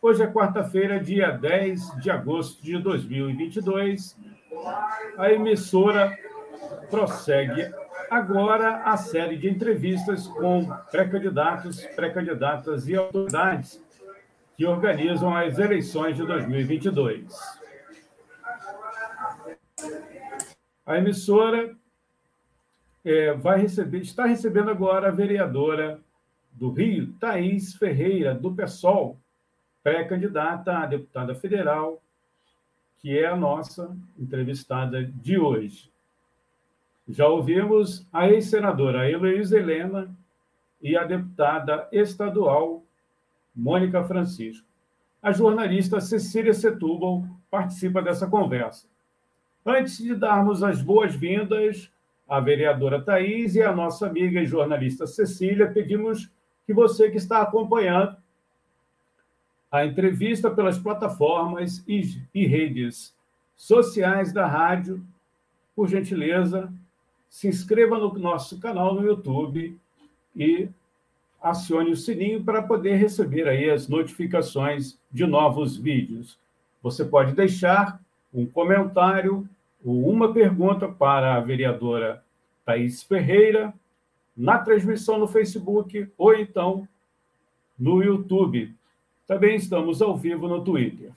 Hoje é quarta-feira, dia 10 de agosto de 2022. A emissora prossegue agora a série de entrevistas com pré-candidatos, pré-candidatas e autoridades que organizam as eleições de 2022. A emissora é, vai receber, está recebendo agora a vereadora do Rio, Thaís Ferreira, do PSOL, pré-candidata a deputada federal, que é a nossa entrevistada de hoje. Já ouvimos a ex-senadora Heloísa Helena e a deputada estadual Mônica Francisco. A jornalista Cecília Setúbal participa dessa conversa. Antes de darmos as boas-vindas a vereadora Thais e a nossa amiga e jornalista Cecília, pedimos que você que está acompanhando a entrevista pelas plataformas e, e redes sociais da rádio, por gentileza, se inscreva no nosso canal no YouTube e acione o sininho para poder receber aí as notificações de novos vídeos. Você pode deixar um comentário ou uma pergunta para a vereadora Thaís Ferreira na transmissão no Facebook ou então no YouTube. Também estamos ao vivo no Twitter.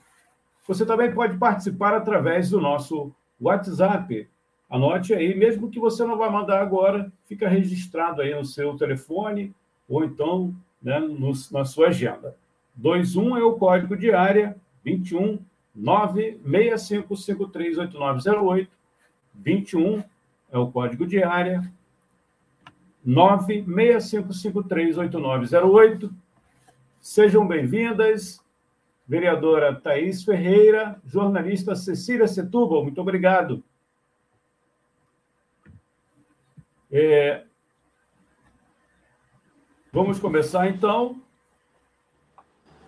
Você também pode participar através do nosso WhatsApp. Anote aí, mesmo que você não vá mandar agora, fica registrado aí no seu telefone ou então né, no, na sua agenda. 21 é o código de área, 21 965538908, 21 é o código de área, 965538908. Sejam bem-vindas, vereadora Thaís Ferreira, jornalista Cecília Setúbal, muito obrigado. É... Vamos começar, então,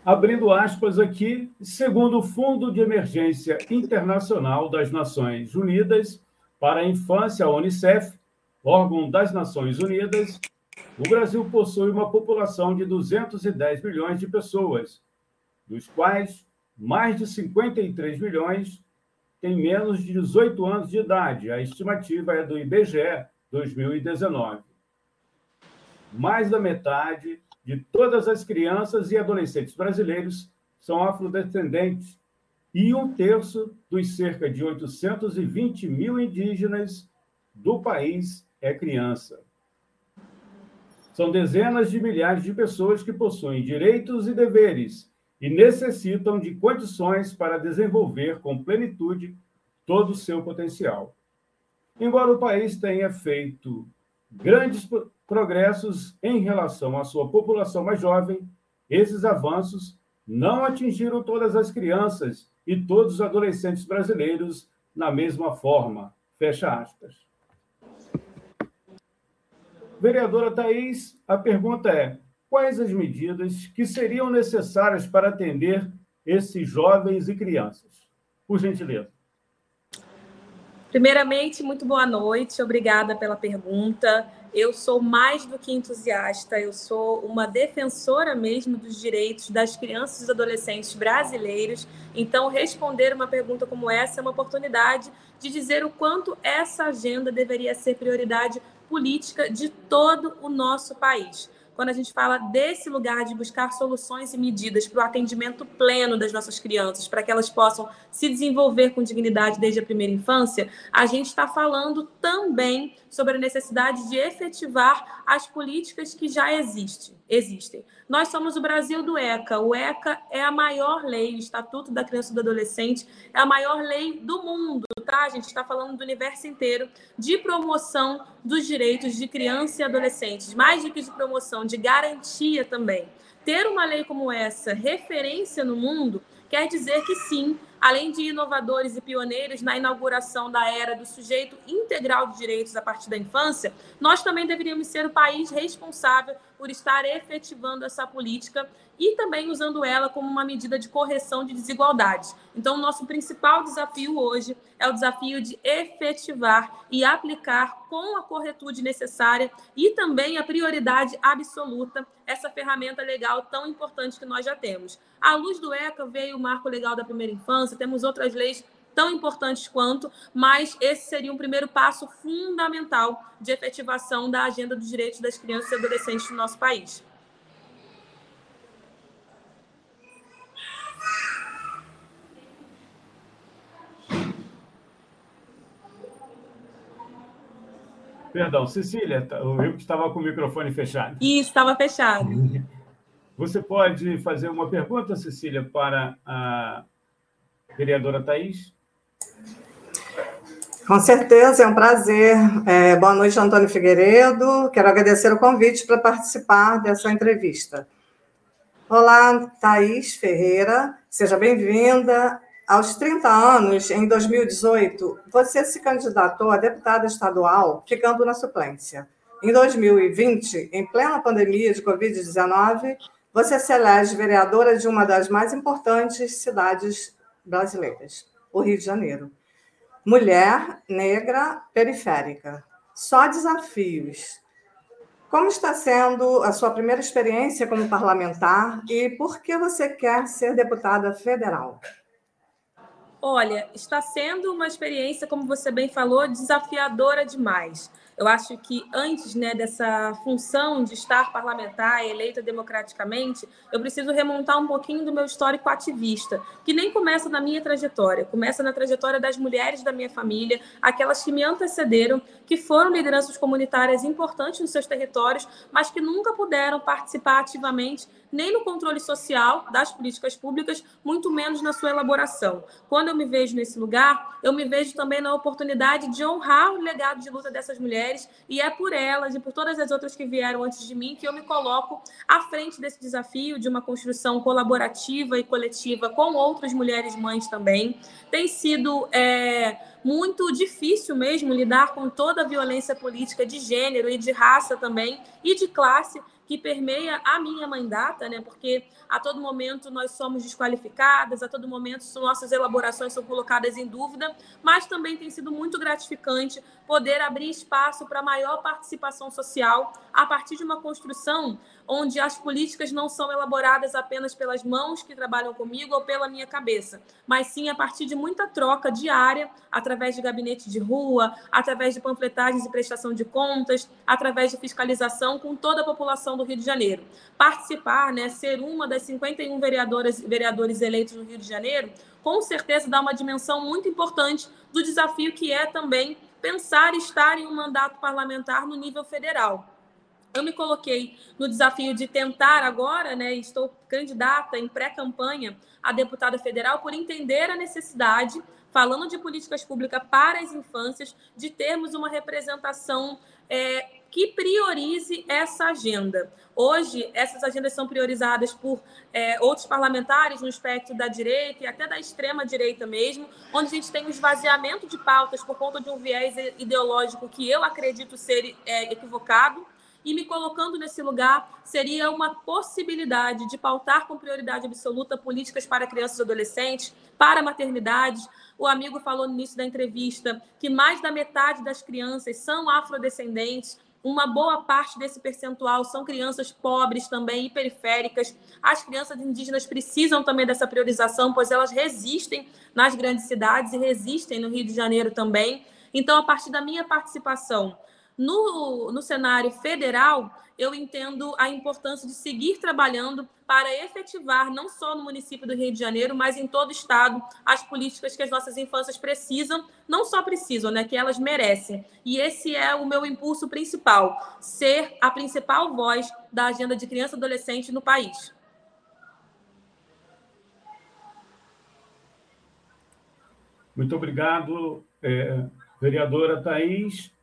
abrindo aspas aqui, segundo o Fundo de Emergência Internacional das Nações Unidas para a Infância, a Unicef, órgão das Nações Unidas, o Brasil possui uma população de 210 milhões de pessoas, dos quais mais de 53 milhões têm menos de 18 anos de idade. A estimativa é do IBGE 2019. Mais da metade de todas as crianças e adolescentes brasileiros são afrodescendentes e um terço dos cerca de 820 mil indígenas do país é criança. São dezenas de milhares de pessoas que possuem direitos e deveres e necessitam de condições para desenvolver com plenitude todo o seu potencial. Embora o país tenha feito grandes progressos em relação à sua população mais jovem, esses avanços não atingiram todas as crianças e todos os adolescentes brasileiros na mesma forma. Fecha aspas. Vereadora Thais, a pergunta é: quais as medidas que seriam necessárias para atender esses jovens e crianças? Por gentileza. Primeiramente, muito boa noite, obrigada pela pergunta. Eu sou mais do que entusiasta, eu sou uma defensora mesmo dos direitos das crianças e adolescentes brasileiros. Então, responder uma pergunta como essa é uma oportunidade de dizer o quanto essa agenda deveria ser prioridade política de todo o nosso país quando a gente fala desse lugar de buscar soluções e medidas para o atendimento pleno das nossas crianças, para que elas possam se desenvolver com dignidade desde a primeira infância, a gente está falando também sobre a necessidade de efetivar as políticas que já existem. existem. Nós somos o Brasil do ECA. O ECA é a maior lei, o Estatuto da Criança e do Adolescente é a maior lei do mundo, tá? A gente está falando do universo inteiro de promoção dos direitos de criança e adolescentes, mais do que de promoção, de garantia também. Ter uma lei como essa, referência no mundo, quer dizer que sim, além de inovadores e pioneiros na inauguração da era do sujeito integral de direitos a partir da infância, nós também deveríamos ser o país responsável por estar efetivando essa política e também usando ela como uma medida de correção de desigualdades. Então, o nosso principal desafio hoje é o desafio de efetivar e aplicar com a corretude necessária e também a prioridade absoluta essa ferramenta legal tão importante que nós já temos. À luz do ECA veio o Marco Legal da Primeira Infância, temos outras leis tão importantes quanto, mas esse seria um primeiro passo fundamental de efetivação da agenda dos direitos das crianças e adolescentes no nosso país. Perdão, Cecília, eu tá, estava com o microfone fechado. Isso, estava fechado. Você pode fazer uma pergunta, Cecília, para a vereadora Thais? Com certeza, é um prazer. É, boa noite, Antônio Figueiredo. Quero agradecer o convite para participar dessa entrevista. Olá, Thaís Ferreira, seja bem-vinda. Aos 30 anos, em 2018, você se candidatou a deputada estadual, ficando na suplência. Em 2020, em plena pandemia de Covid-19, você se elege vereadora de uma das mais importantes cidades brasileiras, o Rio de Janeiro mulher negra periférica. Só desafios. Como está sendo a sua primeira experiência como parlamentar e por que você quer ser deputada federal? Olha, está sendo uma experiência, como você bem falou, desafiadora demais. Eu acho que antes né, dessa função de estar parlamentar, eleita democraticamente, eu preciso remontar um pouquinho do meu histórico ativista, que nem começa na minha trajetória, começa na trajetória das mulheres da minha família, aquelas que me antecederam, que foram lideranças comunitárias importantes nos seus territórios, mas que nunca puderam participar ativamente nem no controle social das políticas públicas, muito menos na sua elaboração. Quando eu me vejo nesse lugar, eu me vejo também na oportunidade de honrar o legado de luta dessas mulheres, e é por elas e por todas as outras que vieram antes de mim que eu me coloco à frente desse desafio de uma construção colaborativa e coletiva com outras mulheres mães também. Tem sido. É, muito difícil mesmo lidar com toda a violência política de gênero e de raça também, e de classe, que permeia a minha mãe data, né? Porque a todo momento nós somos desqualificadas, a todo momento nossas elaborações são colocadas em dúvida, mas também tem sido muito gratificante poder abrir espaço para maior participação social a partir de uma construção onde as políticas não são elaboradas apenas pelas mãos que trabalham comigo ou pela minha cabeça, mas sim a partir de muita troca diária, através de gabinete de rua, através de panfletagens e prestação de contas, através de fiscalização com toda a população do Rio de Janeiro. Participar, né, ser uma das 51 vereadoras vereadores eleitos no Rio de Janeiro, com certeza dá uma dimensão muito importante do desafio que é também pensar estar em um mandato parlamentar no nível federal. Eu me coloquei no desafio de tentar agora, né, estou candidata em pré-campanha a deputada federal por entender a necessidade, falando de políticas públicas para as infâncias, de termos uma representação é, que priorize essa agenda. Hoje, essas agendas são priorizadas por é, outros parlamentares no espectro da direita e até da extrema-direita mesmo, onde a gente tem um esvaziamento de pautas por conta de um viés ideológico que eu acredito ser é, equivocado e me colocando nesse lugar seria uma possibilidade de pautar com prioridade absoluta políticas para crianças e adolescentes, para maternidades. O amigo falou no início da entrevista que mais da metade das crianças são afrodescendentes. Uma boa parte desse percentual são crianças pobres também e periféricas. As crianças indígenas precisam também dessa priorização, pois elas resistem nas grandes cidades e resistem no Rio de Janeiro também. Então, a partir da minha participação no, no cenário federal, eu entendo a importância de seguir trabalhando para efetivar, não só no município do Rio de Janeiro, mas em todo o estado, as políticas que as nossas infâncias precisam, não só precisam, né, que elas merecem. E esse é o meu impulso principal, ser a principal voz da agenda de criança e adolescente no país. Muito obrigado, é, vereadora Thais.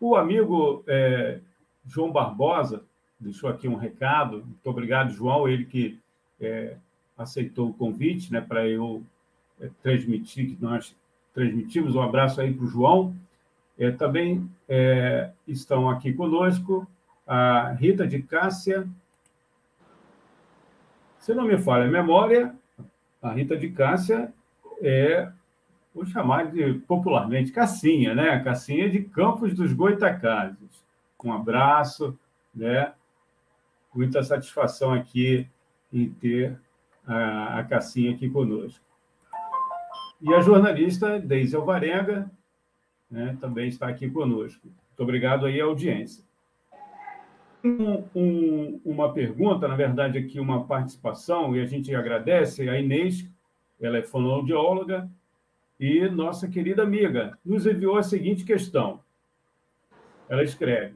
O amigo é, João Barbosa deixou aqui um recado. Muito obrigado, João. Ele que é, aceitou o convite né, para eu é, transmitir, que nós transmitimos. Um abraço aí para o João. É, também é, estão aqui conosco a Rita de Cássia. Se não me falha a memória, a Rita de Cássia é, vou chamar de popularmente, Cassinha, né? Cassinha de Campos dos Goitacazes. Um abraço, né? Muita satisfação aqui em ter a, a Cassinha aqui conosco. E a jornalista Deise Alvarenga né, também está aqui conosco. Muito obrigado aí à audiência. Um, um, uma pergunta, na verdade, aqui uma participação, e a gente agradece a Inês, ela é fonoaudióloga, e nossa querida amiga nos enviou a seguinte questão. Ela escreve: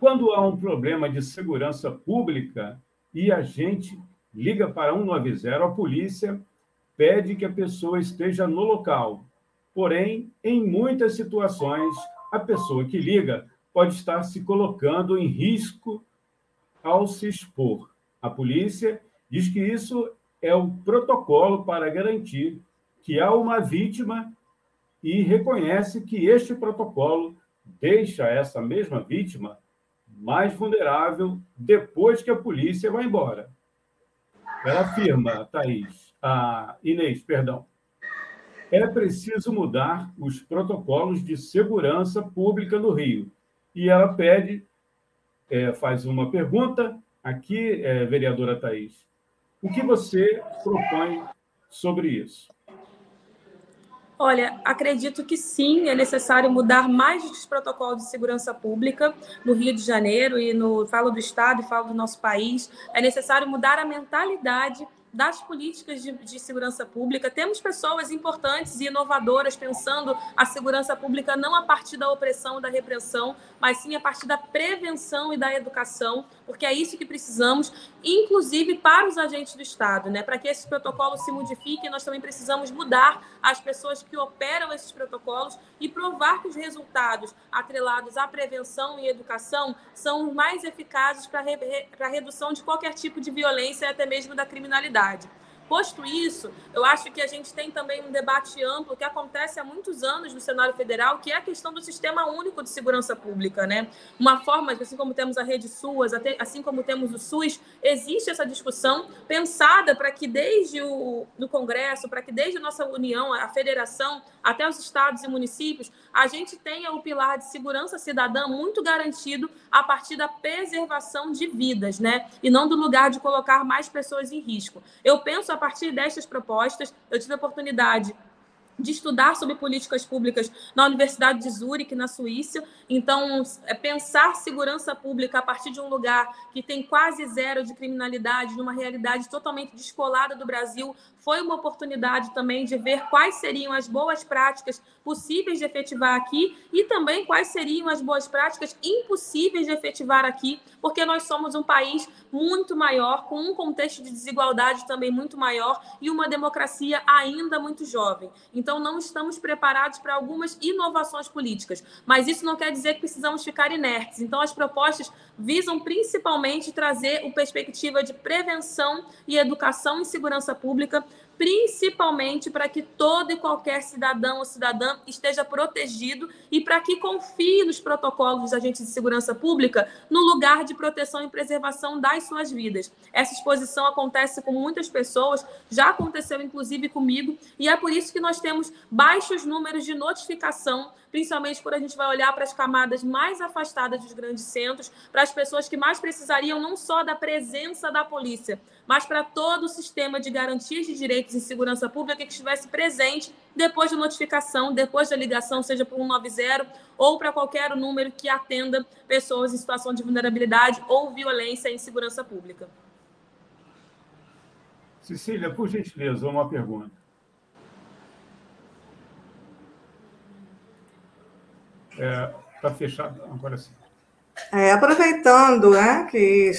Quando há um problema de segurança pública e a gente liga para 190, a polícia pede que a pessoa esteja no local. Porém, em muitas situações, a pessoa que liga pode estar se colocando em risco ao se expor. A polícia diz que isso é o protocolo para garantir que há uma vítima e reconhece que este protocolo deixa essa mesma vítima mais vulnerável depois que a polícia vai embora. Ela afirma, Thaís, a Inês, perdão, é preciso mudar os protocolos de segurança pública no Rio. E ela pede, é, faz uma pergunta aqui, é, vereadora Thaís. O que você propõe sobre isso? Olha, acredito que sim, é necessário mudar mais os protocolos de segurança pública no Rio de Janeiro e no falo do estado e falo do nosso país. É necessário mudar a mentalidade das políticas de, de, segurança pública. Temos pessoas importantes e inovadoras pensando a segurança pública não a partir da opressão da repressão, mas sim a partir da prevenção e da educação, porque é isso que precisamos, inclusive para os agentes do Estado, né? Para que esses protocolos se modifiquem, nós também precisamos mudar as pessoas que operam esses protocolos e provar que os resultados atrelados à prevenção e educação são mais eficazes para a redução de qualquer tipo de violência e até mesmo da criminalidade. Posto isso, eu acho que a gente tem também um debate amplo que acontece há muitos anos no cenário federal, que é a questão do sistema único de segurança pública, né? Uma forma, assim como temos a rede SUAS, assim como temos o SUS, existe essa discussão pensada para que desde o no Congresso, para que desde a nossa União, a federação, até os estados e municípios, a gente tenha o pilar de segurança cidadã muito garantido a partir da preservação de vidas, né? E não do lugar de colocar mais pessoas em risco. Eu penso a partir destas propostas, eu tive a oportunidade de estudar sobre políticas públicas na Universidade de Zurique, na Suíça. Então, é pensar segurança pública a partir de um lugar que tem quase zero de criminalidade, numa realidade totalmente descolada do Brasil, foi uma oportunidade também de ver quais seriam as boas práticas possíveis de efetivar aqui e também quais seriam as boas práticas impossíveis de efetivar aqui, porque nós somos um país muito maior, com um contexto de desigualdade também muito maior e uma democracia ainda muito jovem. Então, não estamos preparados para algumas inovações políticas, mas isso não quer dizer que precisamos ficar inertes. Então, as propostas visam principalmente trazer uma perspectiva de prevenção e educação em segurança pública principalmente para que todo e qualquer cidadão ou cidadã esteja protegido e para que confie nos protocolos dos agentes de segurança pública no lugar de proteção e preservação das suas vidas. Essa exposição acontece com muitas pessoas, já aconteceu inclusive comigo, e é por isso que nós temos baixos números de notificação principalmente quando a gente vai olhar para as camadas mais afastadas dos grandes centros, para as pessoas que mais precisariam não só da presença da polícia, mas para todo o sistema de garantias de direitos em segurança pública que estivesse presente depois da notificação, depois da ligação, seja para o 190 ou para qualquer número que atenda pessoas em situação de vulnerabilidade ou violência em segurança pública. Cecília, por gentileza, uma pergunta. Está é, tá fechado agora sim. É, aproveitando né, que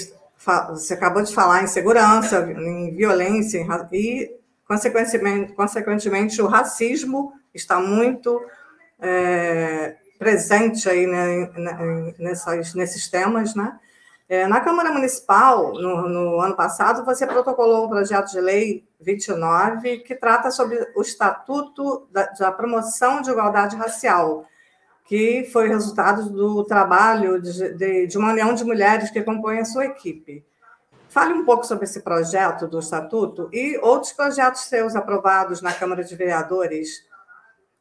você acabou de falar em segurança, em violência e, consequentemente, consequentemente o racismo está muito é, presente aí né, nessas, nesses temas, né? É, na Câmara Municipal, no, no, ano passado, você protocolou um projeto de lei 29 que trata sobre o Estatuto da, da Promoção de Igualdade Racial, que foi resultado do trabalho de, de, de uma união de mulheres que compõem a sua equipe. Fale um pouco sobre esse projeto do Estatuto e outros projetos seus aprovados na Câmara de Vereadores.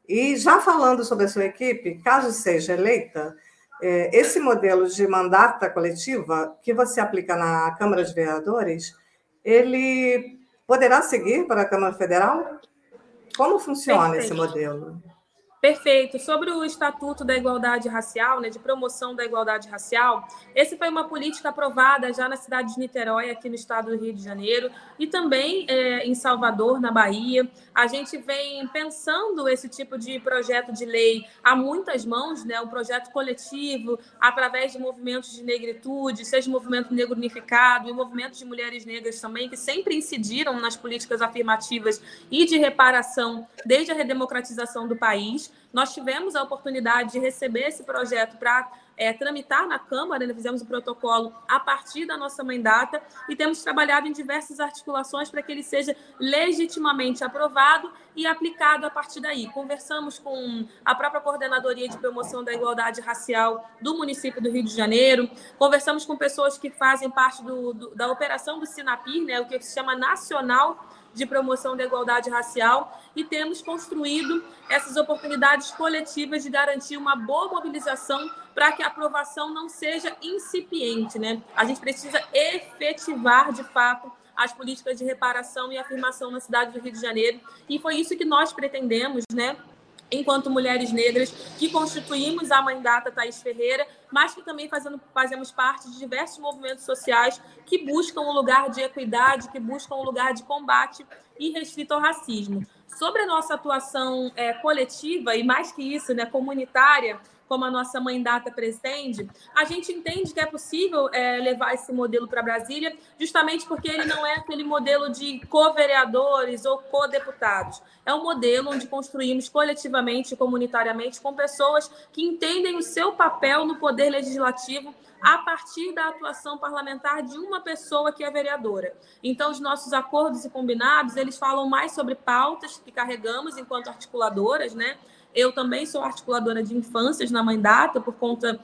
E já falando sobre a sua equipe, caso seja eleita, é, esse modelo de mandata coletiva que você aplica na Câmara de Vereadores, ele poderá seguir para a Câmara Federal? Como funciona Perfeito. esse modelo? Perfeito. Sobre o Estatuto da Igualdade Racial, né, de promoção da igualdade racial, esse foi uma política aprovada já na cidade de Niterói, aqui no estado do Rio de Janeiro, e também é, em Salvador, na Bahia. A gente vem pensando esse tipo de projeto de lei há muitas mãos, né, um projeto coletivo, através de movimentos de negritude, seja o movimento negro unificado e o movimento de mulheres negras também, que sempre incidiram nas políticas afirmativas e de reparação desde a redemocratização do país. Nós tivemos a oportunidade de receber esse projeto para é, tramitar na Câmara, né? fizemos o protocolo a partir da nossa mandata e temos trabalhado em diversas articulações para que ele seja legitimamente aprovado e aplicado a partir daí. Conversamos com a própria Coordenadoria de Promoção da Igualdade Racial do município do Rio de Janeiro, conversamos com pessoas que fazem parte do, do, da operação do Sinapir, né? o que se chama Nacional de promoção da igualdade racial e temos construído essas oportunidades coletivas de garantir uma boa mobilização para que a aprovação não seja incipiente, né? A gente precisa efetivar de fato as políticas de reparação e afirmação na cidade do Rio de Janeiro e foi isso que nós pretendemos, né? Enquanto mulheres negras que constituímos a Mãe Data Thaís Ferreira, mas que também fazendo, fazemos parte de diversos movimentos sociais que buscam um lugar de equidade, que buscam um lugar de combate e restrito ao racismo. Sobre a nossa atuação é, coletiva e mais que isso, né, comunitária, como a nossa mãe data pretende, a gente entende que é possível é, levar esse modelo para Brasília, justamente porque ele não é aquele modelo de co-vereadores ou co-deputados. É um modelo onde construímos coletivamente e comunitariamente com pessoas que entendem o seu papel no poder legislativo a partir da atuação parlamentar de uma pessoa que é vereadora. Então, os nossos acordos e combinados, eles falam mais sobre pautas que carregamos enquanto articuladoras, né? Eu também sou articuladora de infâncias na Mãe Data, por conta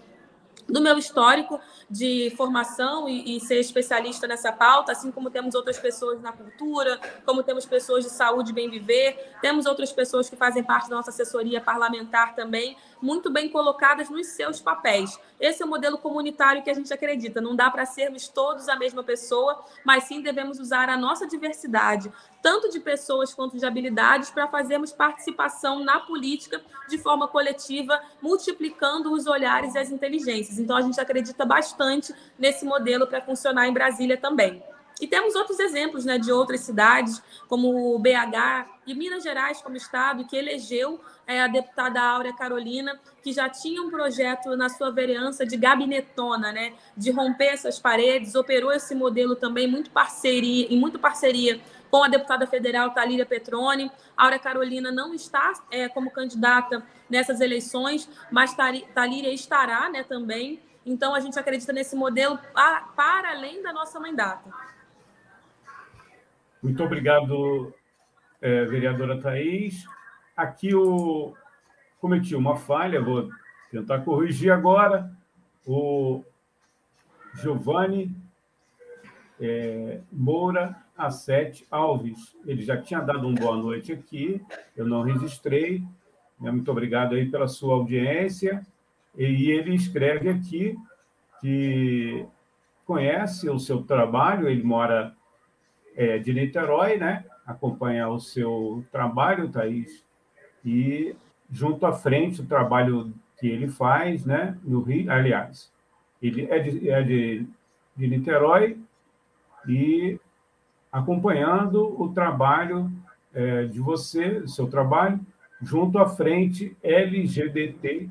do meu histórico de formação e, e, ser especialista nessa pauta, assim como temos outras pessoas na cultura, como temos pessoas de saúde e bem viver, temos outras pessoas que fazem parte da nossa assessoria parlamentar também, muito bem colocadas nos seus papéis. Esse é o modelo comunitário que a gente acredita. Não dá para sermos todos a mesma pessoa, mas sim devemos usar a nossa diversidade, tanto de pessoas quanto de habilidades, para fazermos participação na política de forma coletiva, multiplicando os olhares e as inteligências. Então, a gente acredita bastante nesse modelo para funcionar em Brasília também. E temos outros exemplos né, de outras cidades, como o BH e Minas Gerais como estado, que elegeu é, a deputada Áurea Carolina, que já tinha um projeto na sua vereança de gabinetona, né, de romper essas paredes, operou esse modelo também muito parceria, em muito parceria com a deputada federal Talíria Petroni. Áurea Carolina não está é, como candidata nessas eleições, mas Talíria estará né, também. Então, a gente acredita nesse modelo para além da nossa mandata. Muito obrigado, é, vereadora Thaís. Aqui eu cometi uma falha, vou tentar corrigir agora. O Giovanni é, Moura A7 Alves, ele já tinha dado uma boa noite aqui, eu não registrei. Né? Muito obrigado aí pela sua audiência. E ele escreve aqui que conhece o seu trabalho, ele mora é, de Niterói, né? acompanha o seu trabalho, Thaís, e junto à frente o trabalho que ele faz, né, no Rio, aliás, ele é de, é de, de Niterói e acompanhando o trabalho é, de você, seu trabalho, junto à frente LGBT,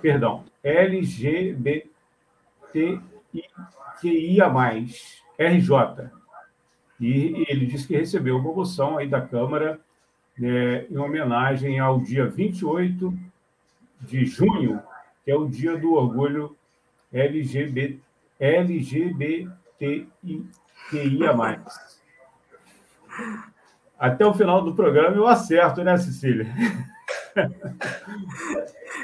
perdão, LGBTQIA+, RJ. E ele disse que recebeu uma moção aí da Câmara né, em homenagem ao dia 28 de junho, que é o dia do orgulho LGBT, LGBTQIA+. Até o final do programa eu acerto, né, Cecília?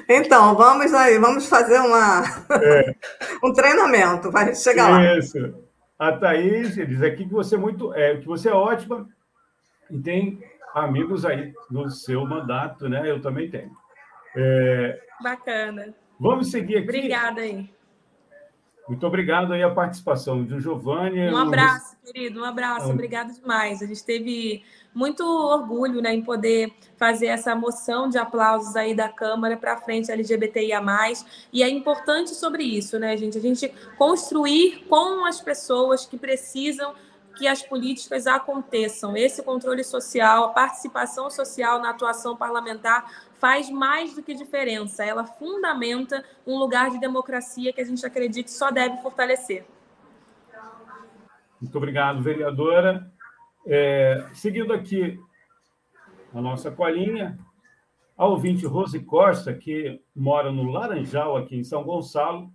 Então, vamos aí, vamos fazer uma, é. um treinamento, vai chegar lá. Isso. A Thaís diz aqui que você é muito, é, que você é ótima e tem amigos aí no seu mandato, né? Eu também tenho. É... Bacana. Vamos seguir aqui. Obrigada aí. Muito obrigado aí a participação do Giovanni. Um abraço, querido, um abraço, obrigado demais. A gente teve muito orgulho né, em poder fazer essa moção de aplausos aí da Câmara para frente LGBTIA+. E é importante sobre isso, né, gente? A gente construir com as pessoas que precisam que as políticas aconteçam. Esse controle social, a participação social na atuação parlamentar faz mais do que diferença. Ela fundamenta um lugar de democracia que a gente acredita só deve fortalecer. Muito obrigado, vereadora. É, seguindo aqui a nossa colinha, a ouvinte Rose Costa, que mora no Laranjal, aqui em São Gonçalo,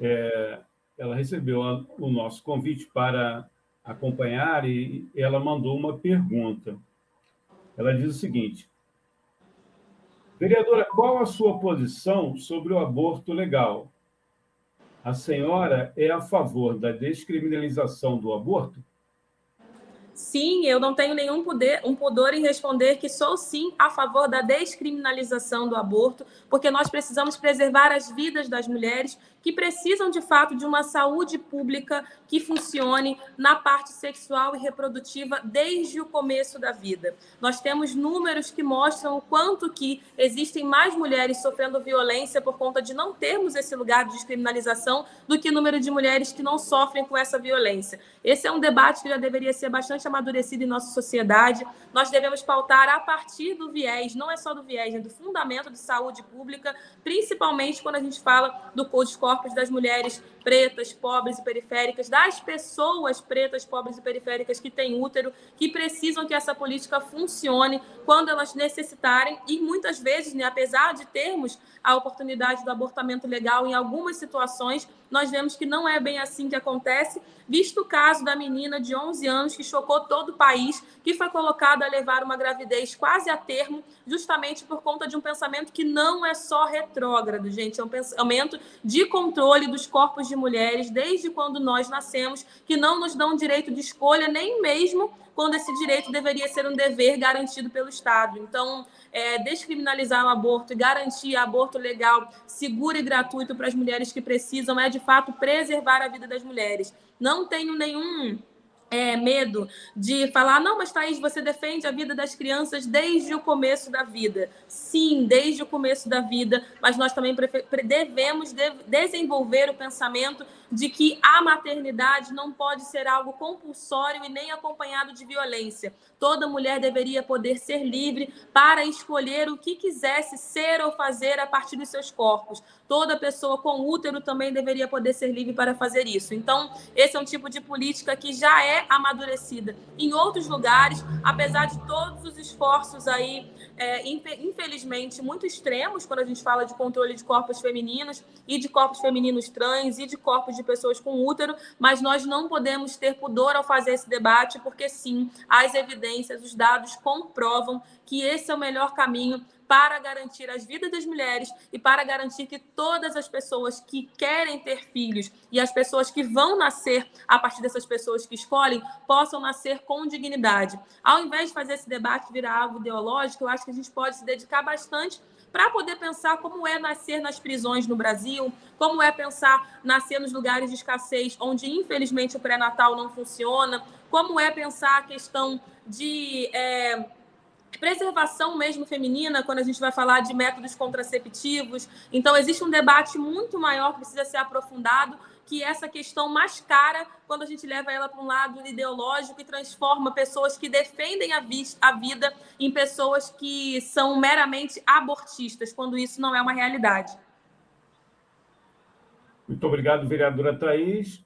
é, ela recebeu o nosso convite para acompanhar e ela mandou uma pergunta. Ela diz o seguinte: Vereadora, qual a sua posição sobre o aborto legal? A senhora é a favor da descriminalização do aborto? Sim, eu não tenho nenhum poder, um pudor em responder que sou sim a favor da descriminalização do aborto, porque nós precisamos preservar as vidas das mulheres que precisam de fato de uma saúde pública que funcione na parte sexual e reprodutiva desde o começo da vida. Nós temos números que mostram o quanto que existem mais mulheres sofrendo violência por conta de não termos esse lugar de descriminalização do que o número de mulheres que não sofrem com essa violência. Esse é um debate que já deveria ser bastante amadurecido em nossa sociedade. Nós devemos pautar a partir do viés, não é só do viés, é do fundamento de saúde pública, principalmente quando a gente fala do Code corpos das mulheres pretas, pobres e periféricas, das pessoas pretas, pobres e periféricas que têm útero, que precisam que essa política funcione quando elas necessitarem. E muitas vezes, né, apesar de termos a oportunidade do abortamento legal em algumas situações, nós vemos que não é bem assim que acontece, visto o caso da menina de 11 anos que chocou todo o país, que foi colocada a levar uma gravidez quase a termo, justamente por conta de um pensamento que não é só retrógrado, gente, é um pensamento de controle dos corpos de mulheres desde quando nós nascemos, que não nos dão direito de escolha, nem mesmo quando esse direito deveria ser um dever garantido pelo Estado. Então, é, descriminalizar o aborto e garantir aborto legal, seguro e gratuito para as mulheres que precisam é, de fato, preservar a vida das mulheres. Não tenho nenhum é, medo de falar, não, mas Thaís, você defende a vida das crianças desde o começo da vida. Sim, desde o começo da vida, mas nós também devemos de desenvolver o pensamento de que a maternidade não pode ser algo compulsório e nem acompanhado de violência. Toda mulher deveria poder ser livre para escolher o que quisesse ser ou fazer a partir dos seus corpos. Toda pessoa com útero também deveria poder ser livre para fazer isso. Então, esse é um tipo de política que já é amadurecida em outros lugares, apesar de todos os esforços aí é, infelizmente, muito extremos quando a gente fala de controle de corpos femininos e de corpos femininos trans e de corpos de pessoas com útero, mas nós não podemos ter pudor ao fazer esse debate, porque sim, as evidências, os dados comprovam que esse é o melhor caminho para garantir as vidas das mulheres e para garantir que todas as pessoas que querem ter filhos e as pessoas que vão nascer a partir dessas pessoas que escolhem possam nascer com dignidade. Ao invés de fazer esse debate virar algo ideológico, eu acho que a gente pode se dedicar bastante para poder pensar como é nascer nas prisões no Brasil, como é pensar nascer nos lugares de escassez onde, infelizmente, o pré-natal não funciona, como é pensar a questão de. É, preservação mesmo feminina, quando a gente vai falar de métodos contraceptivos. Então, existe um debate muito maior que precisa ser aprofundado, que é essa questão mais cara quando a gente leva ela para um lado ideológico e transforma pessoas que defendem a, vi a vida em pessoas que são meramente abortistas, quando isso não é uma realidade. Muito obrigado, vereadora Thais.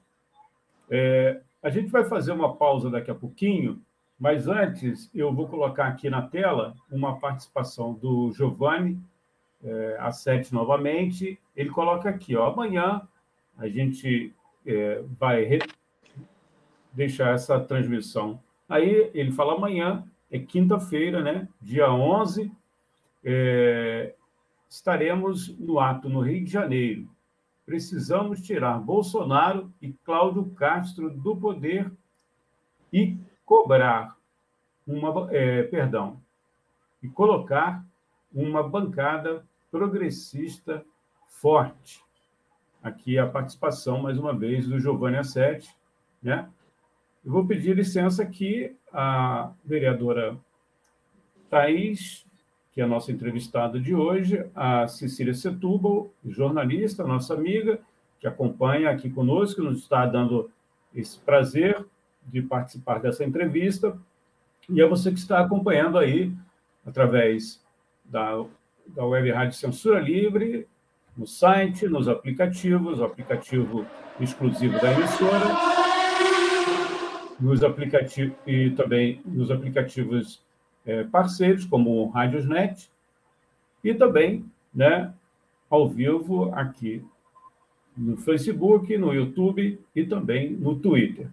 É, a gente vai fazer uma pausa daqui a pouquinho mas antes, eu vou colocar aqui na tela uma participação do Giovanni, é, às sete novamente. Ele coloca aqui, ó, amanhã, a gente é, vai re... deixar essa transmissão. Aí ele fala amanhã, é quinta-feira, né? dia 11, é... estaremos no ato no Rio de Janeiro. Precisamos tirar Bolsonaro e Cláudio Castro do poder e cobrar uma, é, perdão, e colocar uma bancada progressista forte. Aqui a participação, mais uma vez, do Giovanni Assetti. Né? Eu vou pedir licença aqui à vereadora Thais, que é a nossa entrevistada de hoje, a Cecília Setúbal, jornalista, nossa amiga, que acompanha aqui conosco, nos está dando esse prazer de participar dessa entrevista, e a você que está acompanhando aí através da, da Web Rádio Censura Livre, no site, nos aplicativos, o aplicativo exclusivo da emissora, nos aplicativos e também nos aplicativos é, parceiros, como o Radiosnet, e também né, ao vivo aqui no Facebook, no YouTube e também no Twitter.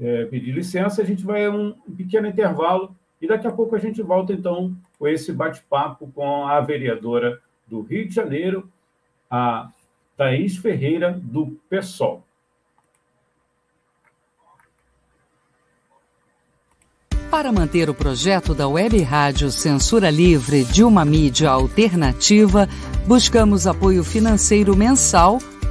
É, pedir licença, a gente vai a um pequeno intervalo e daqui a pouco a gente volta, então, com esse bate-papo com a vereadora do Rio de Janeiro, a Thaís Ferreira, do PSOL. Para manter o projeto da Web Rádio Censura Livre de uma mídia alternativa, buscamos apoio financeiro mensal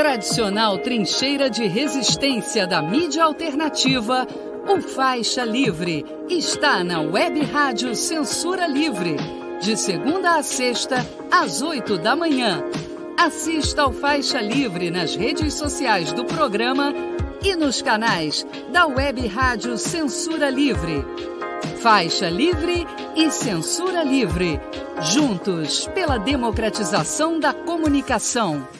Tradicional trincheira de resistência da mídia alternativa, o Faixa Livre está na Web Rádio Censura Livre, de segunda a sexta, às oito da manhã. Assista ao Faixa Livre nas redes sociais do programa e nos canais da Web Rádio Censura Livre. Faixa Livre e Censura Livre, juntos pela democratização da comunicação.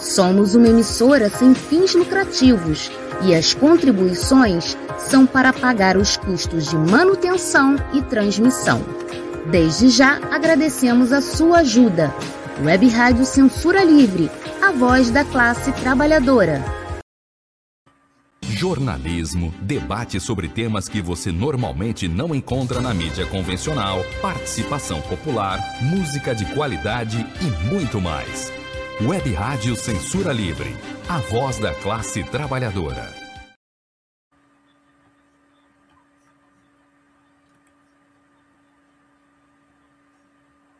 Somos uma emissora sem fins lucrativos e as contribuições são para pagar os custos de manutenção e transmissão. Desde já agradecemos a sua ajuda. Web Rádio Censura Livre, a voz da classe trabalhadora. Jornalismo, debate sobre temas que você normalmente não encontra na mídia convencional, participação popular, música de qualidade e muito mais. Web Rádio Censura Livre, a voz da classe trabalhadora.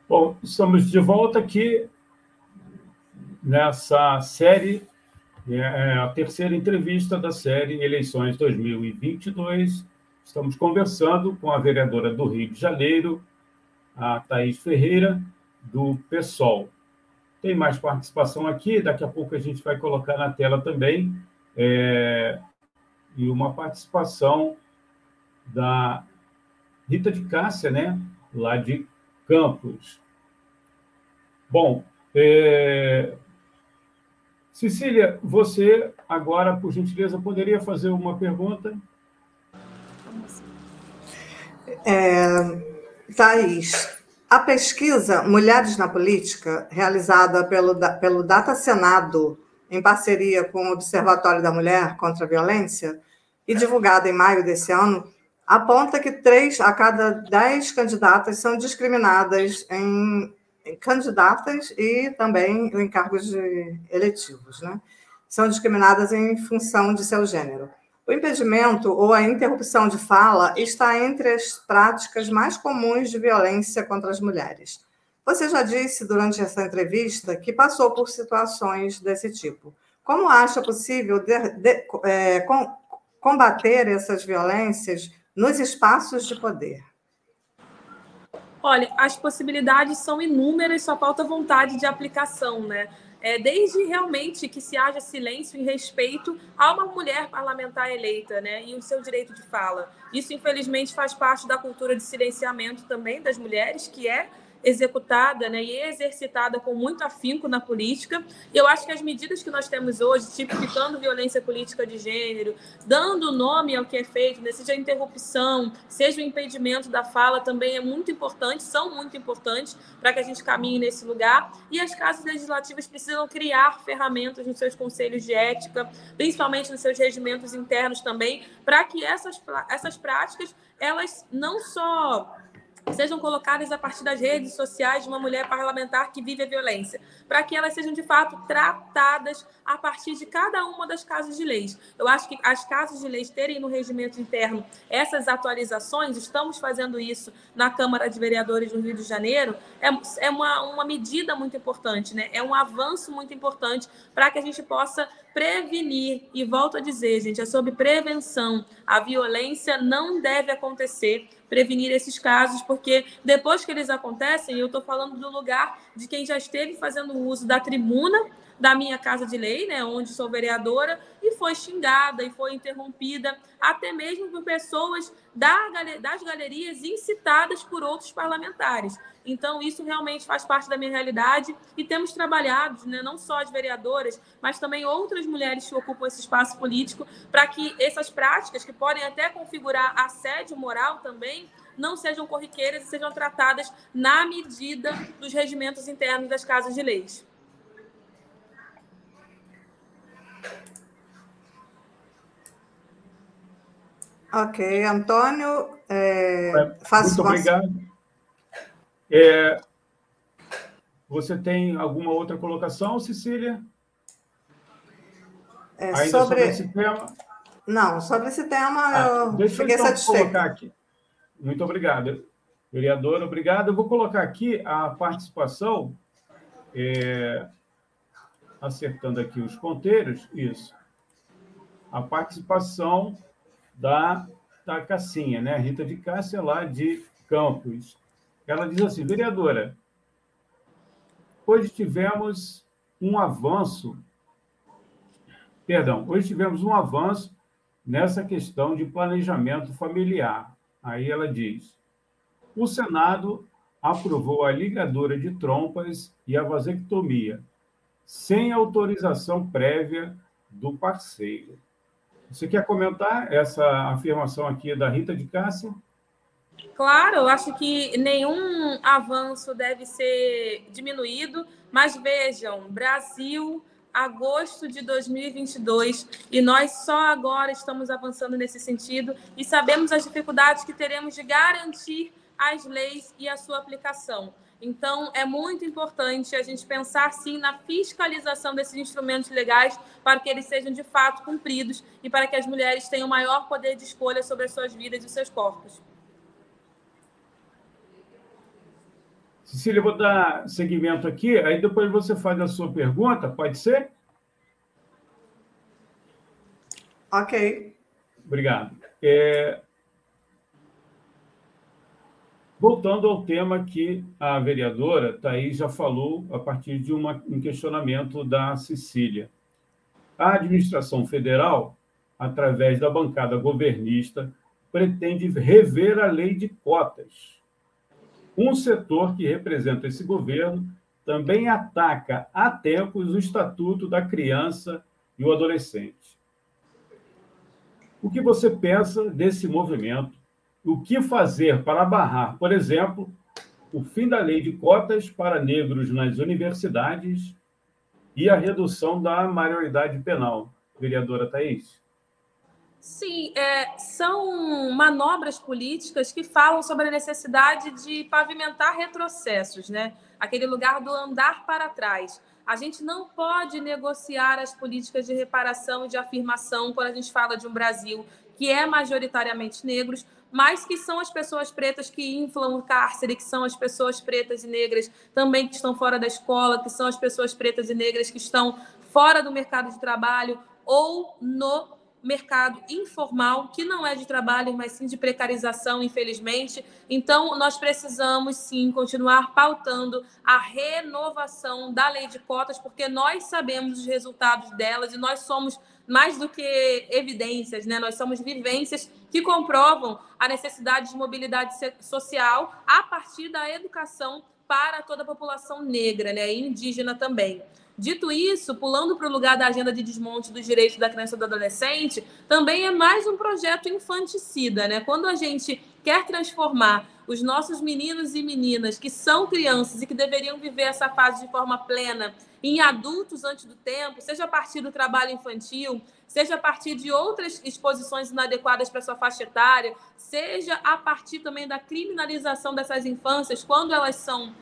Bom, estamos de volta aqui nessa série, é, é a terceira entrevista da série Eleições 2022. Estamos conversando com a vereadora do Rio de Janeiro, a Thaís Ferreira, do PSOL. Tem mais participação aqui, daqui a pouco a gente vai colocar na tela também. É, e uma participação da Rita de Cássia, né? lá de Campos. Bom, É... Cecília, você agora, por gentileza, poderia fazer uma pergunta? É, Thaís, a pesquisa Mulheres na Política, realizada pelo, pelo Data Senado, em parceria com o Observatório da Mulher contra a Violência, e divulgada em maio desse ano, aponta que três a cada dez candidatas são discriminadas em, em candidatas e também em cargos eletivos, né? São discriminadas em função de seu gênero. O impedimento ou a interrupção de fala está entre as práticas mais comuns de violência contra as mulheres. Você já disse durante essa entrevista que passou por situações desse tipo. Como acha possível de, de, é, com, combater essas violências nos espaços de poder? Olha, as possibilidades são inúmeras, só falta vontade de aplicação, né? É, desde realmente que se haja silêncio em respeito a uma mulher parlamentar eleita, né, e o seu direito de fala. Isso, infelizmente, faz parte da cultura de silenciamento também das mulheres, que é executada né, e exercitada com muito afinco na política. E eu acho que as medidas que nós temos hoje, tipificando violência política de gênero, dando nome ao que é feito, né, seja a interrupção, seja o impedimento da fala, também é muito importante, são muito importantes para que a gente caminhe nesse lugar. E as casas legislativas precisam criar ferramentas nos seus conselhos de ética, principalmente nos seus regimentos internos também, para que essas, essas práticas elas não só sejam colocadas a partir das redes sociais de uma mulher parlamentar que vive a violência, para que elas sejam de fato tratadas a partir de cada uma das casas de leis. Eu acho que as casas de leis terem no regimento interno essas atualizações, estamos fazendo isso na Câmara de Vereadores do Rio de Janeiro, é, é uma, uma medida muito importante, né? é um avanço muito importante para que a gente possa prevenir, e volto a dizer, gente, é sobre prevenção. A violência não deve acontecer prevenir esses casos, porque depois que eles acontecem, eu estou falando do lugar de quem já esteve fazendo uso da tribuna da minha casa de lei, né, onde sou vereadora, e foi xingada e foi interrompida, até mesmo por pessoas das galerias incitadas por outros parlamentares. Então, isso realmente faz parte da minha realidade e temos trabalhado, né, não só as vereadoras, mas também outras mulheres que ocupam esse espaço político, para que essas práticas, que podem até configurar assédio moral também, não sejam corriqueiras e sejam tratadas na medida dos regimentos internos das casas de leis. Ok, Antônio, é, faço Muito obrigado. É, você tem alguma outra colocação, Cecília? É, Ainda sobre... sobre... esse tema? Não, sobre esse tema ah, eu deixa fiquei eu, então, colocar aqui. Muito obrigado, vereador. Obrigado. Eu vou colocar aqui a participação, é, acertando aqui os ponteiros, isso. A participação da, da Cassinha, né? Rita de Cássia, lá de Campos. Ela diz assim, vereadora, hoje tivemos um avanço, perdão, hoje tivemos um avanço nessa questão de planejamento familiar. Aí ela diz, o Senado aprovou a ligadura de trompas e a vasectomia, sem autorização prévia do parceiro. Você quer comentar essa afirmação aqui da Rita de Cássia? Claro, eu acho que nenhum avanço deve ser diminuído, mas vejam, Brasil, agosto de 2022, e nós só agora estamos avançando nesse sentido e sabemos as dificuldades que teremos de garantir as leis e a sua aplicação. Então, é muito importante a gente pensar, sim, na fiscalização desses instrumentos legais para que eles sejam, de fato, cumpridos e para que as mulheres tenham maior poder de escolha sobre as suas vidas e os seus corpos. Cecília, eu vou dar seguimento aqui, aí depois você faz a sua pergunta, pode ser? Ok. Obrigado. É, Voltando ao tema que a vereadora Thaís já falou a partir de uma, um questionamento da Cecília. A administração federal, através da bancada governista, pretende rever a lei de cotas. Um setor que representa esse governo também ataca há tempos o Estatuto da Criança e o Adolescente. O que você pensa desse movimento? O que fazer para barrar, por exemplo, o fim da lei de cotas para negros nas universidades e a redução da maioridade penal? Vereadora Thais. Sim, é, são manobras políticas que falam sobre a necessidade de pavimentar retrocessos, né? aquele lugar do andar para trás. A gente não pode negociar as políticas de reparação e de afirmação quando a gente fala de um Brasil que é majoritariamente negros, mas que são as pessoas pretas que inflam o cárcere, que são as pessoas pretas e negras também que estão fora da escola, que são as pessoas pretas e negras que estão fora do mercado de trabalho ou no mercado informal, que não é de trabalho, mas sim de precarização, infelizmente. Então, nós precisamos sim continuar pautando a renovação da lei de cotas, porque nós sabemos os resultados delas e nós somos mais do que evidências, né? Nós somos vivências que comprovam a necessidade de mobilidade social a partir da educação para toda a população negra, né, e indígena também. Dito isso, pulando para o lugar da agenda de desmonte dos direitos da criança e do adolescente, também é mais um projeto infanticida, né? Quando a gente quer transformar os nossos meninos e meninas que são crianças e que deveriam viver essa fase de forma plena em adultos antes do tempo, seja a partir do trabalho infantil, seja a partir de outras exposições inadequadas para sua faixa etária, seja a partir também da criminalização dessas infâncias quando elas são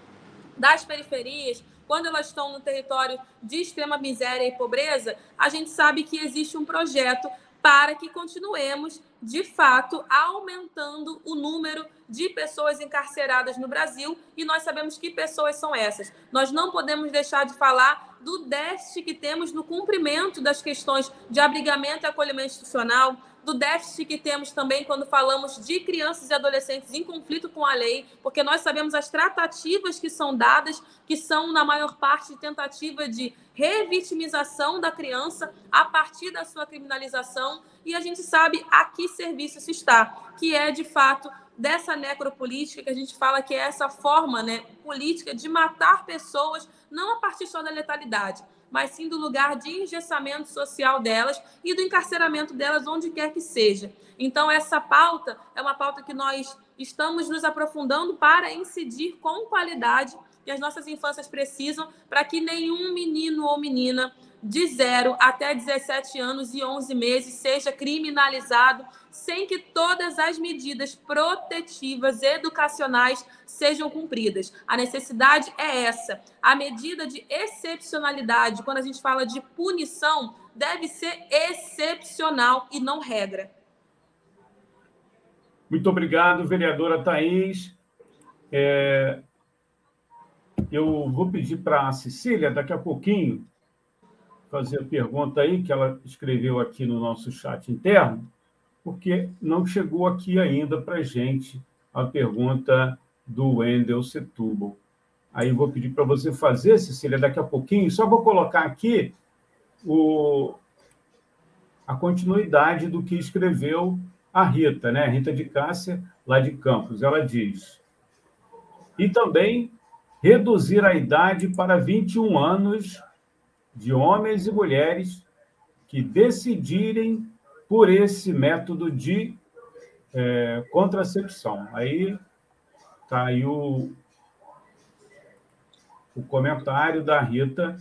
das periferias, quando elas estão no território de extrema miséria e pobreza, a gente sabe que existe um projeto para que continuemos, de fato, aumentando o número de pessoas encarceradas no Brasil. E nós sabemos que pessoas são essas. Nós não podemos deixar de falar do déficit que temos no cumprimento das questões de abrigamento e acolhimento institucional, do déficit que temos também quando falamos de crianças e adolescentes em conflito com a lei, porque nós sabemos as tratativas que são dadas, que são, na maior parte, tentativa de revitimização da criança a partir da sua criminalização, e a gente sabe a que serviço se está, que é, de fato, dessa necropolítica que a gente fala que é essa forma né, política de matar pessoas, não a partir só da letalidade, mas sim do lugar de engessamento social delas e do encarceramento delas onde quer que seja. Então, essa pauta é uma pauta que nós estamos nos aprofundando para incidir com qualidade que as nossas infâncias precisam para que nenhum menino ou menina de 0 até 17 anos e 11 meses seja criminalizado sem que todas as medidas protetivas educacionais sejam cumpridas. A necessidade é essa. A medida de excepcionalidade, quando a gente fala de punição, deve ser excepcional e não regra. Muito obrigado, vereadora Thais. É... Eu vou pedir para a Cecília, daqui a pouquinho, fazer a pergunta aí, que ela escreveu aqui no nosso chat interno, porque não chegou aqui ainda para a gente a pergunta do Wendel Setúbal. Aí vou pedir para você fazer, Cecília, daqui a pouquinho. Só vou colocar aqui o, a continuidade do que escreveu a Rita, né? Rita de Cássia, lá de Campos. Ela diz: e também reduzir a idade para 21 anos de homens e mulheres que decidirem por esse método de é, contracepção. Aí está aí o, o comentário da Rita.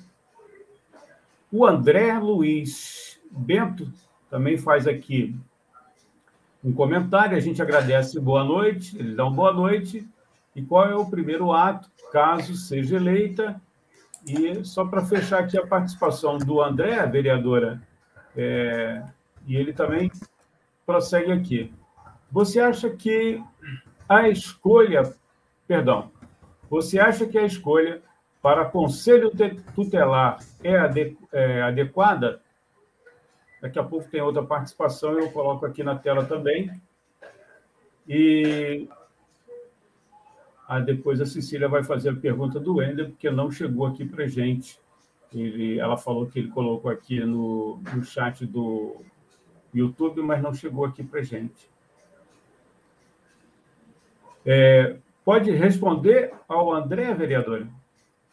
O André Luiz Bento também faz aqui um comentário. A gente agradece boa noite, ele dá uma boa noite. E qual é o primeiro ato, caso seja eleita? E só para fechar aqui a participação do André, vereadora, é, e ele também prossegue aqui. Você acha que a escolha, perdão, você acha que a escolha para conselho tutelar é, ade, é adequada? Daqui a pouco tem outra participação, eu coloco aqui na tela também. E Aí depois a Cecília vai fazer a pergunta do Wender, porque não chegou aqui para gente. Ele, ela falou que ele colocou aqui no, no chat do YouTube, mas não chegou aqui para gente. É, pode responder ao André, vereadora?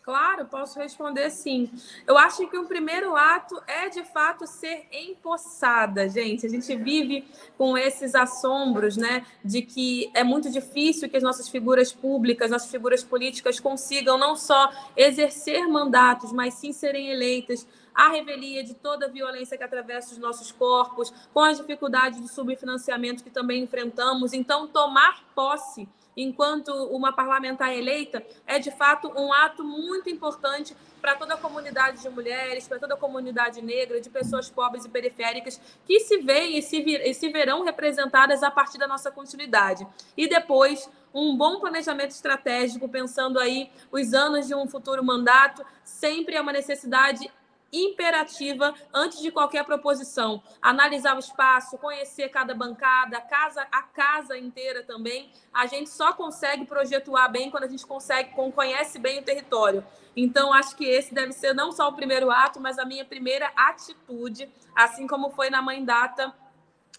Claro, posso responder sim. Eu acho que o primeiro ato é de fato ser empossada, gente. A gente vive com esses assombros, né, de que é muito difícil que as nossas figuras públicas, nossas figuras políticas consigam não só exercer mandatos, mas sim serem eleitas a revelia de toda a violência que atravessa os nossos corpos, com as dificuldades de subfinanciamento que também enfrentamos. Então, tomar posse enquanto uma parlamentar eleita, é de fato um ato muito importante para toda a comunidade de mulheres, para toda a comunidade negra, de pessoas pobres e periféricas, que se veem e se, vir, e se verão representadas a partir da nossa continuidade. E depois, um bom planejamento estratégico, pensando aí os anos de um futuro mandato, sempre é uma necessidade imperativa antes de qualquer proposição. Analisar o espaço, conhecer cada bancada, a casa, a casa inteira também. A gente só consegue projetuar bem quando a gente consegue, conhece bem o território. Então, acho que esse deve ser não só o primeiro ato, mas a minha primeira atitude, assim como foi na mãe data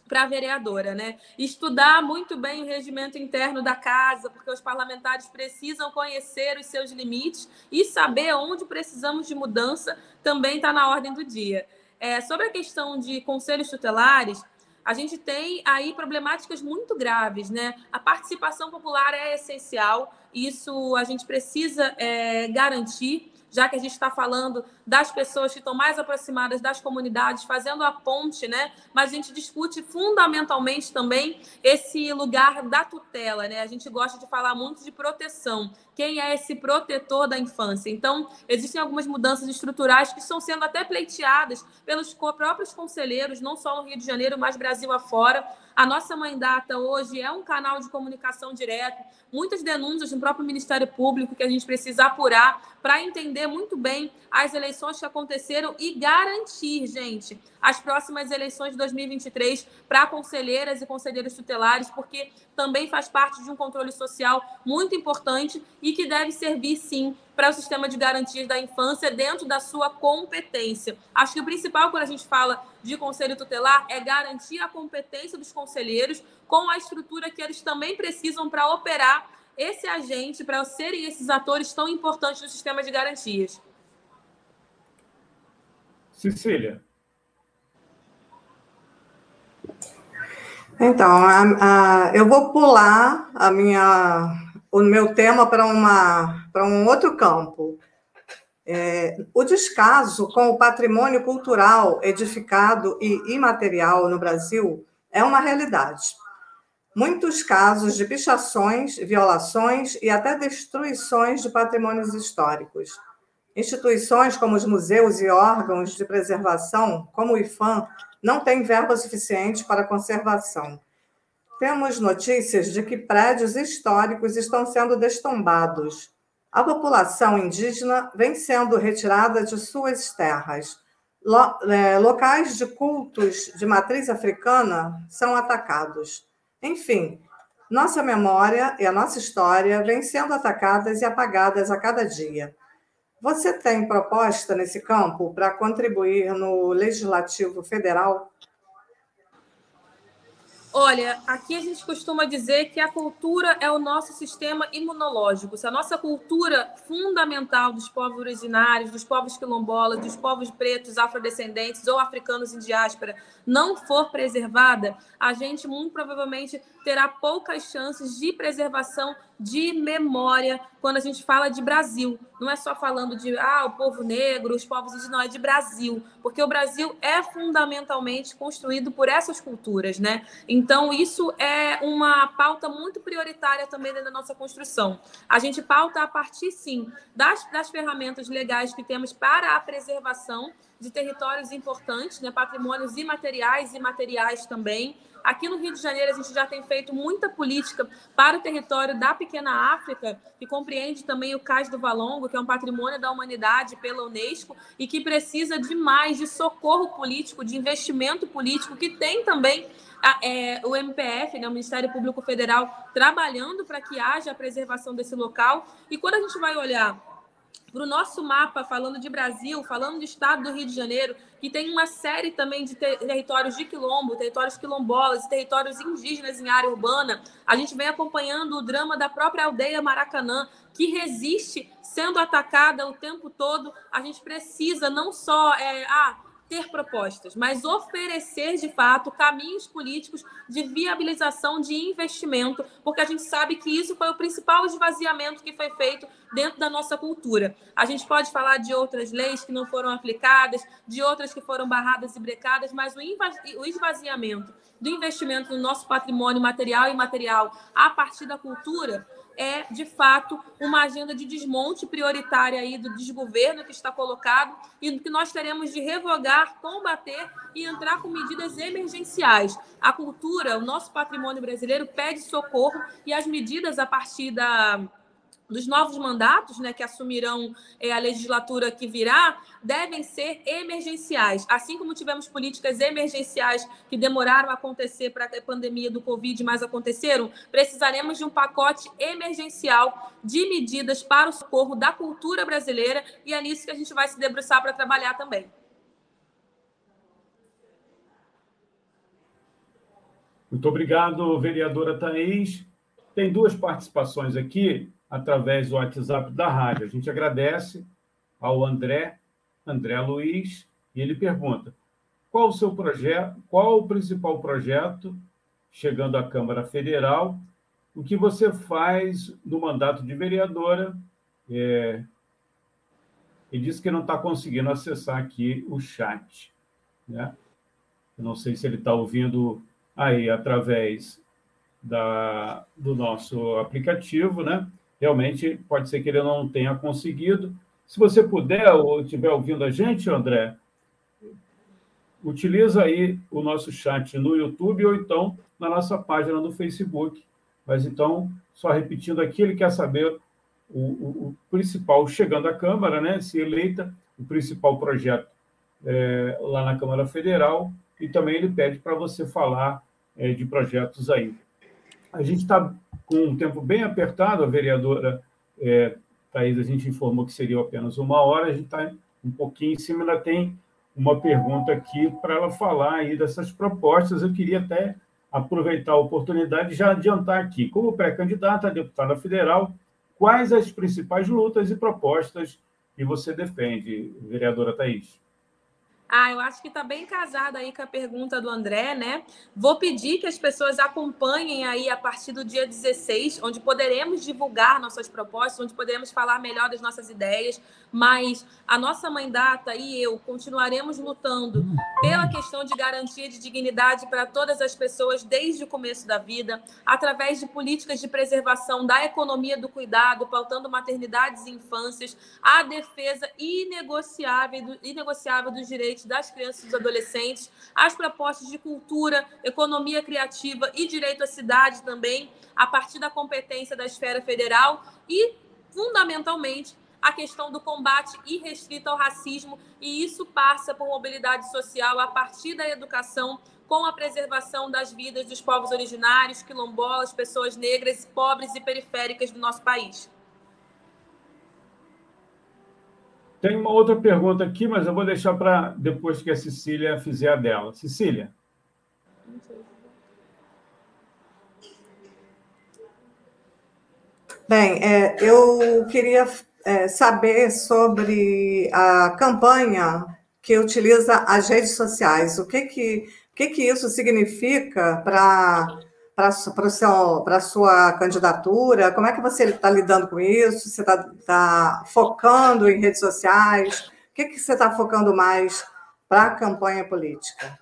para a vereadora, né? Estudar muito bem o regimento interno da casa, porque os parlamentares precisam conhecer os seus limites e saber onde precisamos de mudança também está na ordem do dia. É, sobre a questão de conselhos tutelares, a gente tem aí problemáticas muito graves, né? A participação popular é essencial, isso a gente precisa é, garantir já que a gente está falando das pessoas que estão mais aproximadas das comunidades, fazendo a ponte, né? Mas a gente discute fundamentalmente também esse lugar da tutela, né? A gente gosta de falar muito de proteção. Quem é esse protetor da infância? Então, existem algumas mudanças estruturais que estão sendo até pleiteadas pelos próprios conselheiros, não só no Rio de Janeiro, mas Brasil afora. A nossa mãe data hoje é um canal de comunicação direto, muitas denúncias no próprio Ministério Público que a gente precisa apurar para entender muito bem as eleições que aconteceram e garantir, gente, as próximas eleições de 2023 para conselheiras e conselheiros tutelares, porque também faz parte de um controle social muito importante e que deve servir, sim, para o sistema de garantias da infância dentro da sua competência. Acho que o principal quando a gente fala de conselho tutelar é garantir a competência dos conselheiros com a estrutura que eles também precisam para operar esse agente, para serem esses atores tão importantes no sistema de garantias. Cecília. Então, a, a, eu vou pular a minha, o meu tema para, uma, para um outro campo. É, o descaso com o patrimônio cultural edificado e imaterial no Brasil é uma realidade. Muitos casos de pichações, violações e até destruições de patrimônios históricos. Instituições como os museus e órgãos de preservação, como o IFAM, não têm verba suficiente para conservação. Temos notícias de que prédios históricos estão sendo destombados. A população indígena vem sendo retirada de suas terras. É, locais de cultos de matriz africana são atacados. Enfim, nossa memória e a nossa história vêm sendo atacadas e apagadas a cada dia. Você tem proposta nesse campo para contribuir no Legislativo Federal? Olha, aqui a gente costuma dizer que a cultura é o nosso sistema imunológico. Se a nossa cultura fundamental dos povos originários, dos povos quilombolas, dos povos pretos, afrodescendentes ou africanos em diáspora não for preservada, a gente muito provavelmente terá poucas chances de preservação de memória quando a gente fala de Brasil. Não é só falando de ah, o povo negro, os povos indígenas, não, é de Brasil, porque o Brasil é fundamentalmente construído por essas culturas, né? Então, isso é uma pauta muito prioritária também da nossa construção. A gente pauta a partir, sim, das, das ferramentas legais que temos para a preservação de territórios importantes, né? patrimônios imateriais e materiais também, Aqui no Rio de Janeiro, a gente já tem feito muita política para o território da Pequena África, que compreende também o Cais do Valongo, que é um patrimônio da humanidade pela Unesco e que precisa de mais de socorro político, de investimento político, que tem também a, é, o MPF, né, o Ministério Público Federal, trabalhando para que haja a preservação desse local. E quando a gente vai olhar para o nosso mapa, falando de Brasil, falando do estado do Rio de Janeiro, que tem uma série também de territórios de quilombo, territórios quilombolas, territórios indígenas em área urbana, a gente vem acompanhando o drama da própria aldeia Maracanã, que resiste sendo atacada o tempo todo. A gente precisa não só. É, ah, ter propostas, mas oferecer de fato caminhos políticos de viabilização de investimento, porque a gente sabe que isso foi o principal esvaziamento que foi feito dentro da nossa cultura. A gente pode falar de outras leis que não foram aplicadas, de outras que foram barradas e brecadas, mas o esvaziamento do investimento no nosso patrimônio material e imaterial a partir da cultura é, de fato, uma agenda de desmonte prioritária aí do desgoverno que está colocado e que nós teremos de revogar, combater e entrar com medidas emergenciais. A cultura, o nosso patrimônio brasileiro pede socorro e as medidas a partir da dos novos mandatos, né, que assumirão é, a legislatura que virá, devem ser emergenciais. Assim como tivemos políticas emergenciais que demoraram a acontecer para a pandemia do Covid, mas aconteceram, precisaremos de um pacote emergencial de medidas para o socorro da cultura brasileira e é nisso que a gente vai se debruçar para trabalhar também. Muito obrigado, vereadora Thaís. Tem duas participações aqui através do WhatsApp da rádio. A gente agradece ao André, André Luiz, e ele pergunta: qual o seu projeto, qual o principal projeto chegando à Câmara Federal? O que você faz no mandato de vereadora? É, ele disse que não está conseguindo acessar aqui o chat. Né? Eu não sei se ele está ouvindo aí através da, do nosso aplicativo, né? Realmente pode ser que ele não tenha conseguido. Se você puder ou estiver ouvindo a gente, André, utiliza aí o nosso chat no YouTube ou então na nossa página no Facebook. Mas então, só repetindo aqui, ele quer saber o, o, o principal, chegando à Câmara, né, se eleita, o principal projeto é, lá na Câmara Federal, e também ele pede para você falar é, de projetos aí. A gente está com um tempo bem apertado, a vereadora é, a gente informou que seria apenas uma hora, a gente está um pouquinho em cima, ainda tem uma pergunta aqui para ela falar aí dessas propostas. Eu queria até aproveitar a oportunidade e já adiantar aqui, como pré-candidata a deputada federal, quais as principais lutas e propostas que você defende, vereadora Thais? Ah, eu acho que está bem casada aí com a pergunta do André, né? Vou pedir que as pessoas acompanhem aí a partir do dia 16, onde poderemos divulgar nossas propostas, onde poderemos falar melhor das nossas ideias, mas a nossa mãe data e eu continuaremos lutando pela questão de garantia de dignidade para todas as pessoas desde o começo da vida, através de políticas de preservação da economia do cuidado, pautando maternidades e infâncias, a defesa inegociável, inegociável dos direitos das crianças e dos adolescentes, as propostas de cultura, economia criativa e direito à cidade também, a partir da competência da esfera federal e, fundamentalmente, a questão do combate irrestrito ao racismo, e isso passa por mobilidade social a partir da educação, com a preservação das vidas dos povos originários, quilombolas, pessoas negras, pobres e periféricas do nosso país. Tem uma outra pergunta aqui, mas eu vou deixar para depois que a Cecília fizer a dela. Cecília. Bem, é, eu queria é, saber sobre a campanha que utiliza as redes sociais. O que que, o que, que isso significa para para a sua candidatura? Como é que você está lidando com isso? Você está tá focando em redes sociais? O que, que você está focando mais para a campanha política?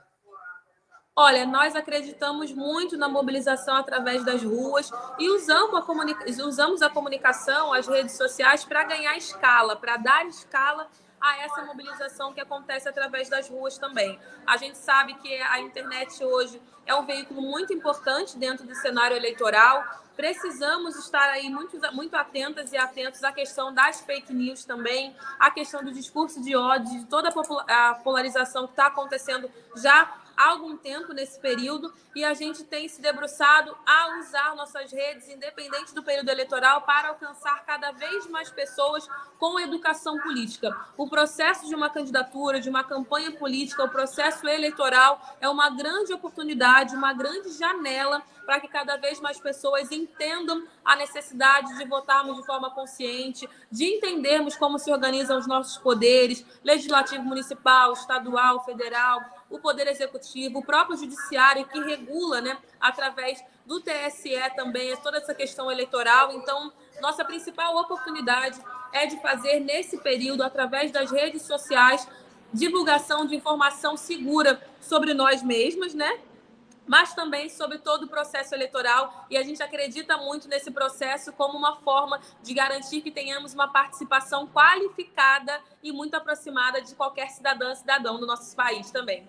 Olha, nós acreditamos muito na mobilização através das ruas e usamos a, comunica... usamos a comunicação, as redes sociais, para ganhar escala, para dar escala a essa mobilização que acontece através das ruas também. A gente sabe que a internet hoje é um veículo muito importante dentro do cenário eleitoral. Precisamos estar aí muito, muito atentas e atentos à questão das fake news também, à questão do discurso de ódio, de toda a polarização que está acontecendo já algum tempo nesse período e a gente tem se debruçado a usar nossas redes, independente do período eleitoral, para alcançar cada vez mais pessoas com educação política. O processo de uma candidatura, de uma campanha política, o processo eleitoral é uma grande oportunidade, uma grande janela para que cada vez mais pessoas entendam a necessidade de votarmos de forma consciente, de entendermos como se organizam os nossos poderes, legislativo municipal, estadual, federal, o poder executivo, o próprio judiciário que regula, né, através do TSE também toda essa questão eleitoral. Então, nossa principal oportunidade é de fazer nesse período através das redes sociais divulgação de informação segura sobre nós mesmas, né? mas também sobre todo o processo eleitoral. E a gente acredita muito nesse processo como uma forma de garantir que tenhamos uma participação qualificada e muito aproximada de qualquer cidadã e cidadão do nosso país também.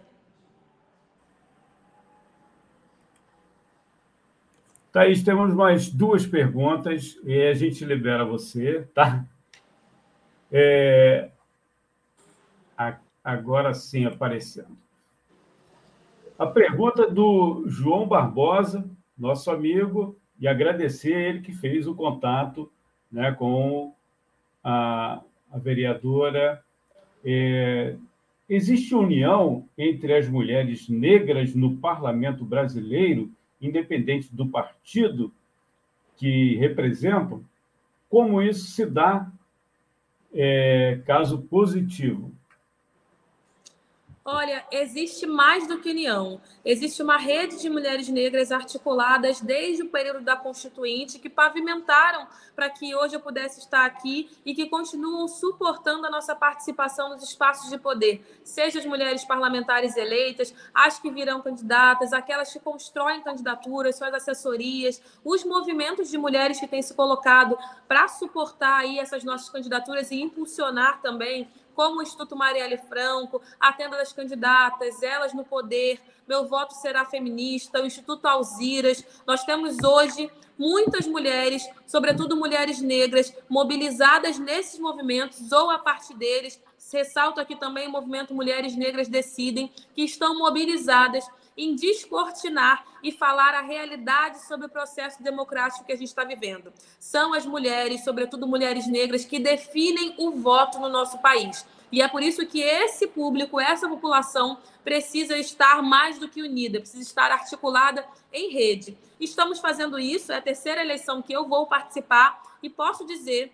Thaís, temos mais duas perguntas e a gente libera você, tá? É... Agora sim aparecendo. A pergunta do João Barbosa, nosso amigo, e agradecer a ele que fez o contato né, com a, a vereadora. É, existe união entre as mulheres negras no parlamento brasileiro, independente do partido que representam? Como isso se dá, é, caso positivo? Olha, existe mais do que união. Existe uma rede de mulheres negras articuladas desde o período da Constituinte que pavimentaram para que hoje eu pudesse estar aqui e que continuam suportando a nossa participação nos espaços de poder, seja as mulheres parlamentares eleitas, as que virão candidatas, aquelas que constroem candidaturas, suas assessorias, os movimentos de mulheres que têm se colocado para suportar aí essas nossas candidaturas e impulsionar também como o Instituto Marielle Franco, a tenda das candidatas, elas no poder, meu voto será feminista, o Instituto Alziras. Nós temos hoje muitas mulheres, sobretudo mulheres negras, mobilizadas nesses movimentos ou a partir deles. Ressalto aqui também o movimento Mulheres Negras Decidem, que estão mobilizadas em descortinar e falar a realidade sobre o processo democrático que a gente está vivendo. São as mulheres, sobretudo mulheres negras, que definem o voto no nosso país. E é por isso que esse público, essa população, precisa estar mais do que unida, precisa estar articulada em rede. Estamos fazendo isso, é a terceira eleição que eu vou participar e posso dizer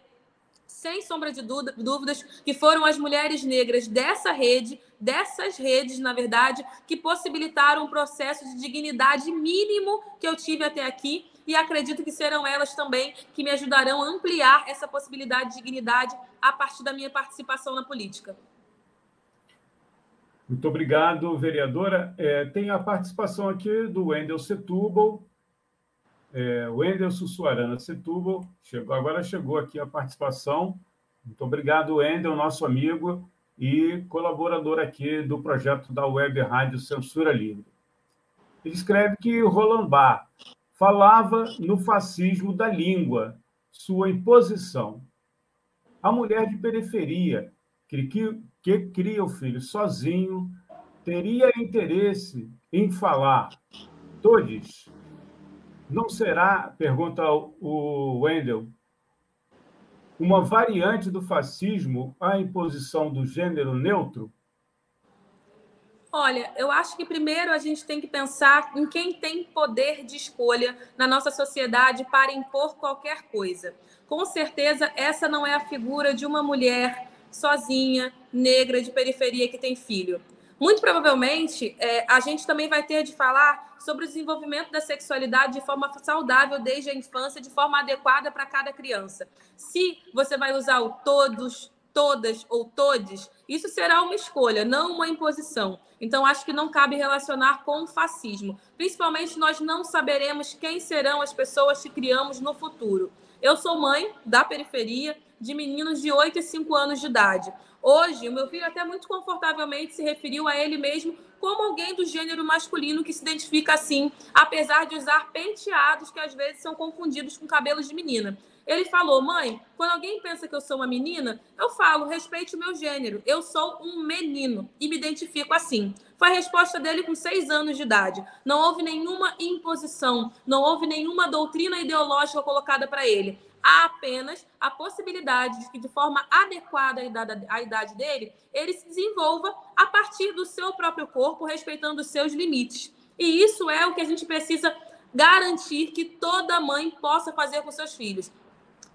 sem sombra de dúvidas, que foram as mulheres negras dessa rede, dessas redes, na verdade, que possibilitaram um processo de dignidade mínimo que eu tive até aqui. E acredito que serão elas também que me ajudarão a ampliar essa possibilidade de dignidade a partir da minha participação na política. Muito obrigado, vereadora. É, tem a participação aqui do Wendel Setúbal, é, Wendel Sussuarana Setúbal, chegou, agora chegou aqui a participação. Muito obrigado, Wendel, nosso amigo e colaborador aqui do projeto da Web Rádio Censura Livre. Ele escreve que Roland Barthes falava no fascismo da língua, sua imposição. A mulher de periferia, que, que, que cria o filho sozinho, teria interesse em falar. Todos não será, pergunta o Wendel, uma variante do fascismo a imposição do gênero neutro? Olha, eu acho que primeiro a gente tem que pensar em quem tem poder de escolha na nossa sociedade para impor qualquer coisa. Com certeza, essa não é a figura de uma mulher sozinha, negra, de periferia que tem filho. Muito provavelmente, é, a gente também vai ter de falar sobre o desenvolvimento da sexualidade de forma saudável desde a infância, de forma adequada para cada criança. Se você vai usar o todos, todas ou todes, isso será uma escolha, não uma imposição. Então, acho que não cabe relacionar com o fascismo. Principalmente, nós não saberemos quem serão as pessoas que criamos no futuro. Eu sou mãe da periferia de meninos de 8 e 5 anos de idade. Hoje, o meu filho até muito confortavelmente se referiu a ele mesmo como alguém do gênero masculino que se identifica assim, apesar de usar penteados que às vezes são confundidos com cabelos de menina. Ele falou: mãe, quando alguém pensa que eu sou uma menina, eu falo, respeite o meu gênero. Eu sou um menino e me identifico assim. Foi a resposta dele com seis anos de idade. Não houve nenhuma imposição, não houve nenhuma doutrina ideológica colocada para ele. Há apenas a possibilidade de que, de forma adequada à idade, à idade dele, ele se desenvolva a partir do seu próprio corpo, respeitando os seus limites. E isso é o que a gente precisa garantir que toda mãe possa fazer com seus filhos.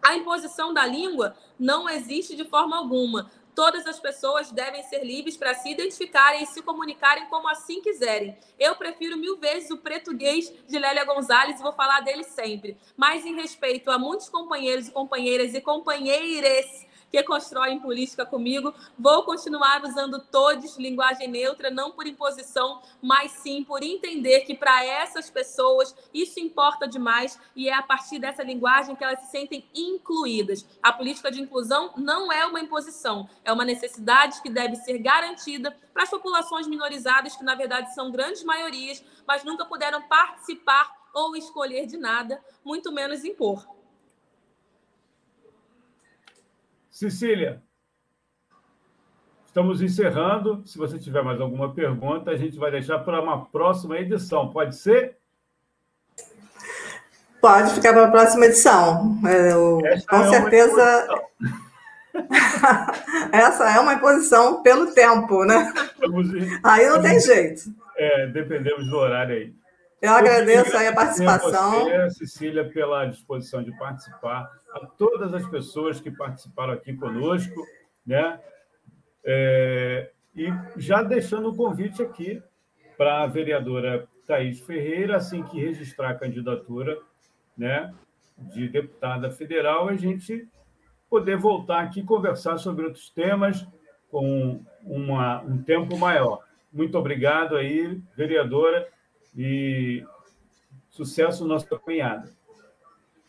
A imposição da língua não existe de forma alguma. Todas as pessoas devem ser livres para se identificarem e se comunicarem como assim quiserem. Eu prefiro mil vezes o português de Lélia Gonzalez e vou falar dele sempre. Mas em respeito a muitos companheiros e companheiras e companheiras que constroem política comigo. Vou continuar usando todos linguagem neutra, não por imposição, mas sim por entender que para essas pessoas isso importa demais e é a partir dessa linguagem que elas se sentem incluídas. A política de inclusão não é uma imposição, é uma necessidade que deve ser garantida para as populações minorizadas, que na verdade são grandes maiorias, mas nunca puderam participar ou escolher de nada, muito menos impor. Cecília, estamos encerrando. Se você tiver mais alguma pergunta, a gente vai deixar para uma próxima edição. Pode ser? Pode ficar para a próxima edição. Eu, com é certeza. Essa é uma imposição pelo tempo, né? Aí não tem jeito. É, dependemos do horário aí. Eu agradeço aí a participação. Você, Cecília, pela disposição de participar, a todas as pessoas que participaram aqui conosco, né? É, e já deixando o convite aqui para a vereadora Thaís Ferreira, assim que registrar a candidatura né, de deputada federal, a gente poder voltar aqui conversar sobre outros temas com uma, um tempo maior. Muito obrigado aí, vereadora e sucesso no nosso caminhada.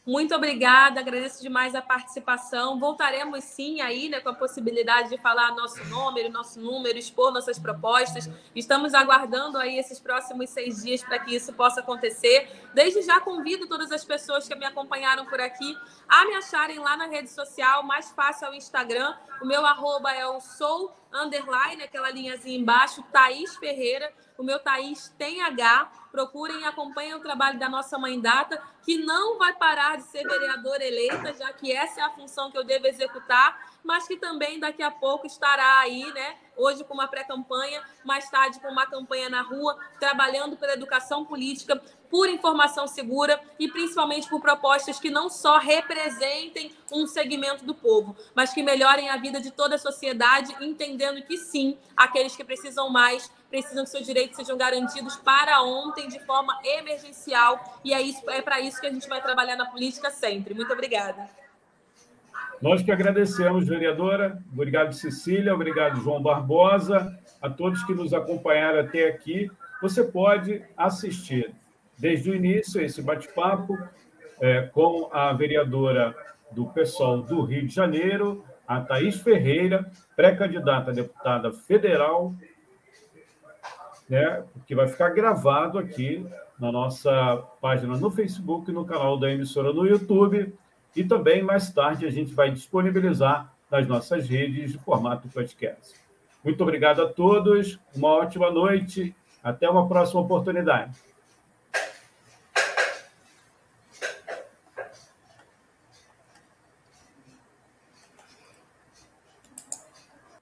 Muito obrigada, agradeço demais a participação. Voltaremos sim aí, né, com a possibilidade de falar nosso número, nosso número, expor nossas propostas. Estamos aguardando aí esses próximos seis dias para que isso possa acontecer. Desde já convido todas as pessoas que me acompanharam por aqui a me acharem lá na rede social, mais fácil é o Instagram. O meu arroba é o sou underline, aquela linhazinha embaixo, Thaís Ferreira. O meu Thaís tem H. Procurem e acompanhem o trabalho da nossa mãe Data, que não vai parar de ser vereadora eleita, já que essa é a função que eu devo executar, mas que também daqui a pouco estará aí, né? Hoje com uma pré-campanha, mais tarde com uma campanha na rua, trabalhando pela educação política, por informação segura e principalmente por propostas que não só representem um segmento do povo, mas que melhorem a vida de toda a sociedade, entendendo que sim, aqueles que precisam mais precisam que seus direitos sejam garantidos para ontem de forma emergencial e é isso é para isso que a gente vai trabalhar na política sempre. Muito obrigada. Nós que agradecemos, vereadora. Obrigado, Cecília. Obrigado, João Barbosa. A todos que nos acompanharam até aqui. Você pode assistir desde o início esse bate-papo é, com a vereadora do PSOL do Rio de Janeiro, a Thaís Ferreira, pré-candidata a deputada federal, né, que vai ficar gravado aqui na nossa página no Facebook, no canal da emissora no YouTube, e também mais tarde a gente vai disponibilizar nas nossas redes de formato podcast. Muito obrigado a todos, uma ótima noite, até uma próxima oportunidade.